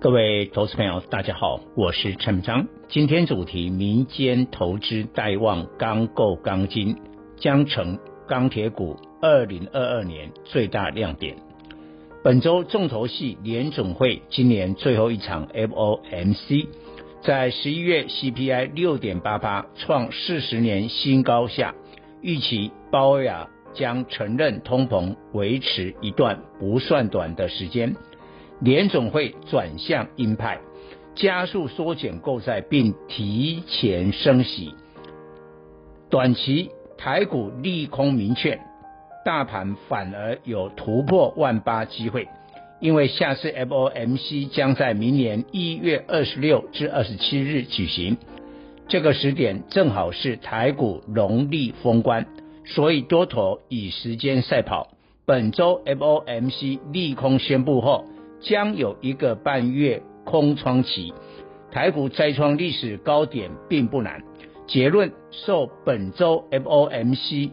各位投资朋友，大家好，我是陈章。今天主题：民间投资待望钢构钢筋将成钢铁股二零二二年最大亮点。本周重头戏联总会今年最后一场 FOMC，在十一月 CPI 六点八八创四十年新高下，预期鲍威尔。将承认通膨维持一段不算短的时间，联总会转向鹰派，加速缩减购债并提前升息。短期台股利空明确，大盘反而有突破万八机会，因为下次 FOMC 将在明年一月二十六至二十七日举行，这个时点正好是台股农历封关。所以多头以时间赛跑，本周 FOMC 利空宣布后，将有一个半月空窗期，台股再创历史高点并不难。结论：受本周 FOMC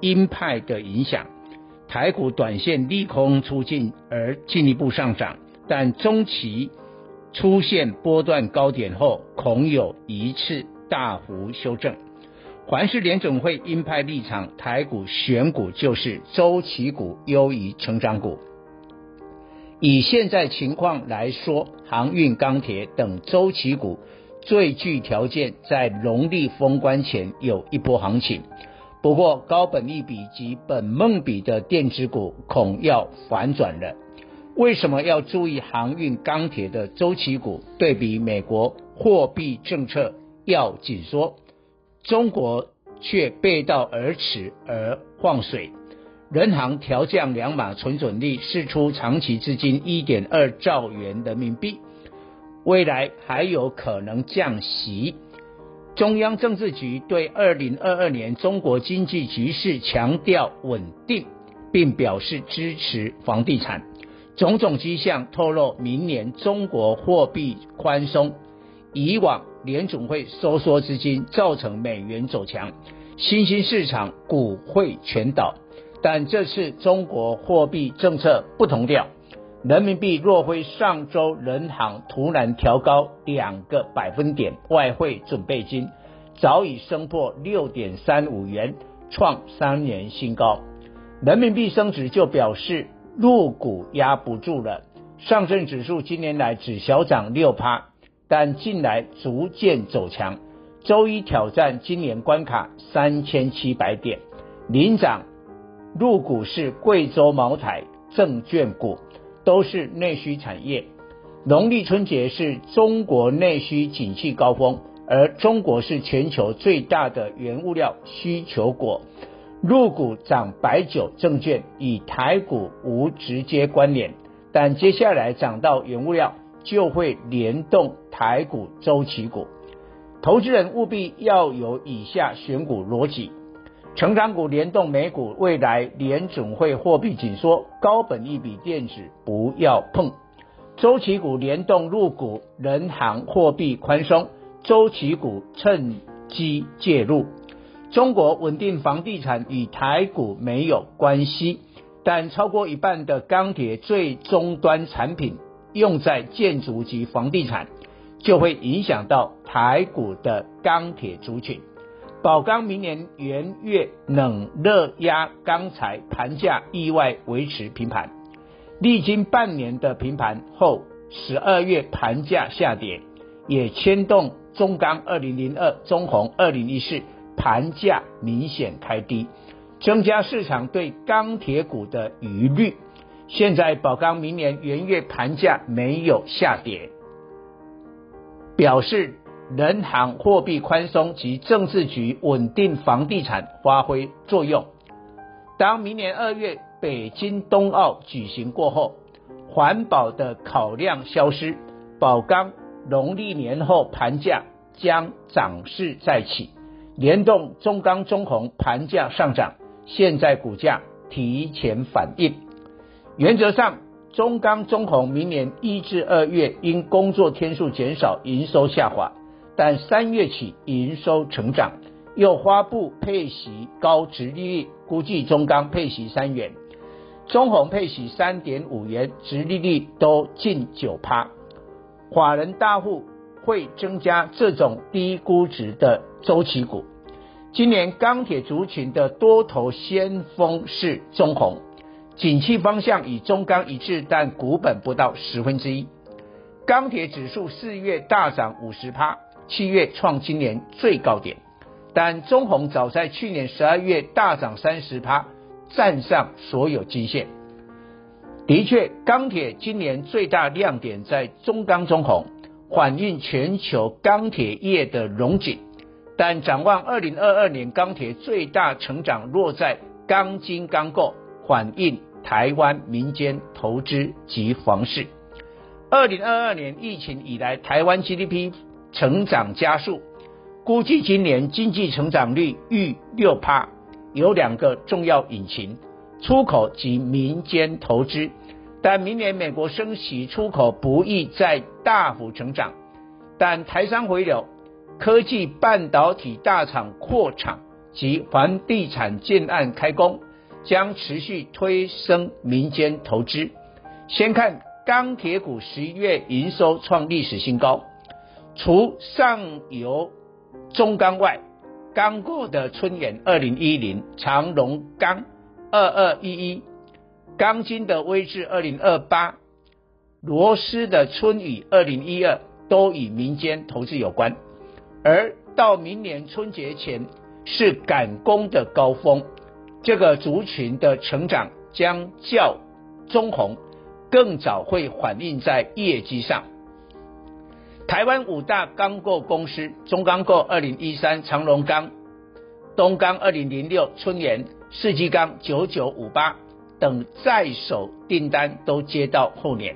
鹰派的影响，台股短线利空出尽而进一步上涨，但中期出现波段高点后，恐有一次大幅修正。凡是联总会鹰派立场，台股选股就是周期股优于成长股。以现在情况来说，航运、钢铁等周期股最具条件在农历封关前有一波行情。不过高本利比及本梦比的电子股恐要反转了。为什么要注意航运、钢铁的周期股？对比美国货币政策要紧缩。中国却背道而驰而放水，人行调降两码存准率，释出长期资金一点二兆元人民币，未来还有可能降息。中央政治局对二零二二年中国经济局势强调稳定，并表示支持房地产，种种迹象透露明年中国货币宽松。以往联总会收缩资金，造成美元走强，新兴市场股会全倒。但这次中国货币政策不同调，人民币若非上周人行突然调高两个百分点，外汇准备金早已升破六点三五元，创三年新高。人民币升值就表示陆股压不住了。上证指数今年来只小涨六趴。但近来逐渐走强，周一挑战今年关卡三千七百点。领涨入股是贵州茅台、证券股，都是内需产业。农历春节是中国内需景气高峰，而中国是全球最大的原物料需求国。入股涨白酒证券与台股无直接关联，但接下来涨到原物料。就会联动台股周期股，投资人务必要有以下选股逻辑：成长股联动美股，未来联准会货币紧缩，高本益比电子不要碰；周期股联动入股，人行货币宽松，周期股趁机介入。中国稳定房地产与台股没有关系，但超过一半的钢铁最终端产品。用在建筑及房地产，就会影响到台股的钢铁族群。宝钢明年元月冷热压钢材盘价意外维持平盘，历经半年的平盘后，十二月盘价下跌，也牵动中钢二零零二、中鸿二零一四盘价明显开低，增加市场对钢铁股的疑虑。现在宝钢明年元月盘价没有下跌，表示人行货币宽松及政治局稳定房地产发挥作用。当明年二月北京冬奥举行过后，环保的考量消失，宝钢农历年后盘价将涨势再起，联动中钢、中红盘价上涨，现在股价提前反应。原则上，中钢、中红明年一至二月因工作天数减少，营收下滑，但三月起营收成长，又发布配息高值利率，估计中钢配息三元，中红配息三点五元，值利率都近九趴。法人大户会增加这种低估值的周期股。今年钢铁族群的多头先锋是中红，景气方向与中钢一致，但股本不到十分之一。钢铁指数四月大涨五十趴，七月创今年最高点，但中红早在去年十二月大涨三十趴，站上所有均线。的确，钢铁今年最大亮点在中钢、中红，反映全球钢铁业的荣景。但展望二零二二年，钢铁最大成长落在钢筋钢构，反映台湾民间投资及房市。二零二二年疫情以来，台湾 GDP 成长加速，估计今年经济成长率逾六趴，有两个重要引擎。出口及民间投资，但明年美国升息，出口不易再大幅成长。但台商回流、科技半导体大厂扩厂及房地产建案开工，将持续推升民间投资。先看钢铁股十一月营收创历史新高，除上游中钢外，刚过的春元二零一零、长荣钢。二二一一，钢筋的威致二零二八，螺丝的春雨二零一二，都与民间投资有关。而到明年春节前是赶工的高峰，这个族群的成长将较中红更早会反映在业绩上。台湾五大钢构公司，中钢构二零一三，长荣钢、东钢二零零六，春元。世纪钢九九五八等在手订单都接到后年，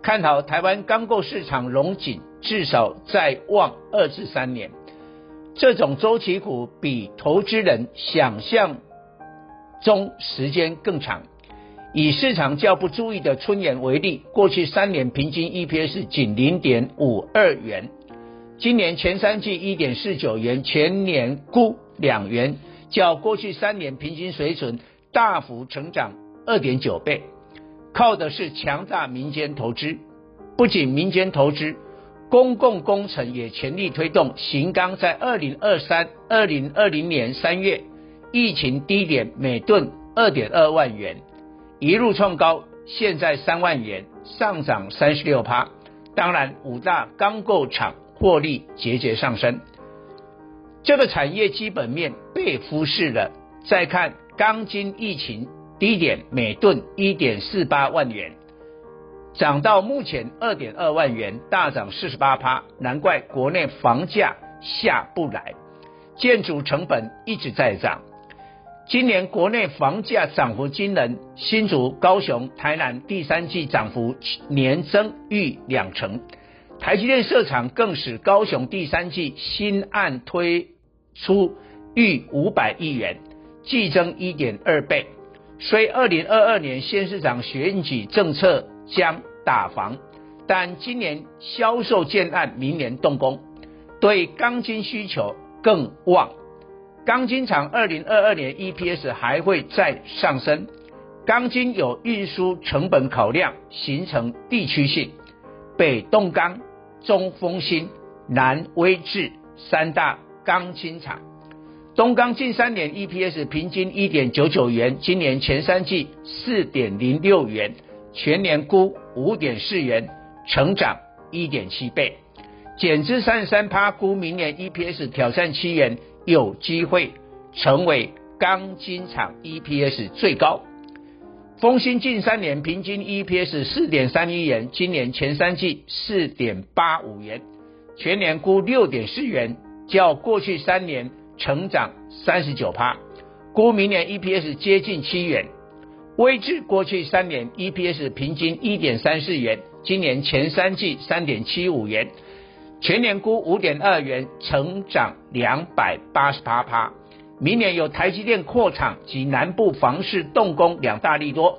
看好台湾钢构市场龙景，至少再望二至三年。这种周期股比投资人想象中时间更长。以市场较不注意的春元为例，过去三年平均 EPS 仅零点五二元，今年前三季一点四九元，全年估两元。较过去三年平均水准大幅成长二点九倍，靠的是强大民间投资。不仅民间投资，公共工程也全力推动。新钢在二零二三、二零二零年三月疫情低点每吨二点二万元，一路创高，现在三万元，上涨三十六趴。当然，五大钢构厂获利节节上升。这个产业基本面被忽视了。再看钢筋疫情低点，每吨一点四八万元，涨到目前二点二万元，大涨四十八趴。难怪国内房价下不来，建筑成本一直在涨。今年国内房价涨幅惊人，新竹、高雄、台南第三季涨幅年增逾两成。台积电设厂更使高雄第三季新案推出逾五百亿元，季增一点二倍。虽二零二二年县市长选举政策将打房，但今年销售建案，明年动工，对钢筋需求更旺。钢筋厂二零二二年 EPS 还会再上升。钢筋有运输成本考量，形成地区性，北冻钢。中丰兴、南威致三大钢筋厂，东钢近三年 EPS 平均一点九九元，今年前三季四点零六元，全年估五点四元，成长一点七倍，减资三十三趴，估明年 EPS 挑战七元，有机会成为钢筋厂 EPS 最高。丰兴近三年平均 EPS 四点三一元，今年前三季四点八五元，全年估六点四元，较过去三年成长三十九趴，估明年 EPS 接近七元。威致过去三年 EPS 平均一点三四元，今年前三季三点七五元，全年估五点二元，成长两百八十八趴。明年有台积电扩厂及南部房市动工两大利多，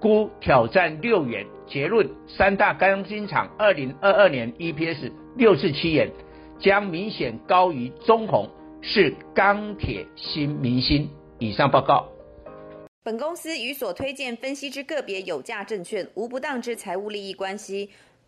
估挑战六元。结论：三大钢筋厂二零二二年 EPS 六至七元，将明显高于中红，是钢铁新明星。以上报告。本公司与所推荐分析之个别有价证券无不当之财务利益关系。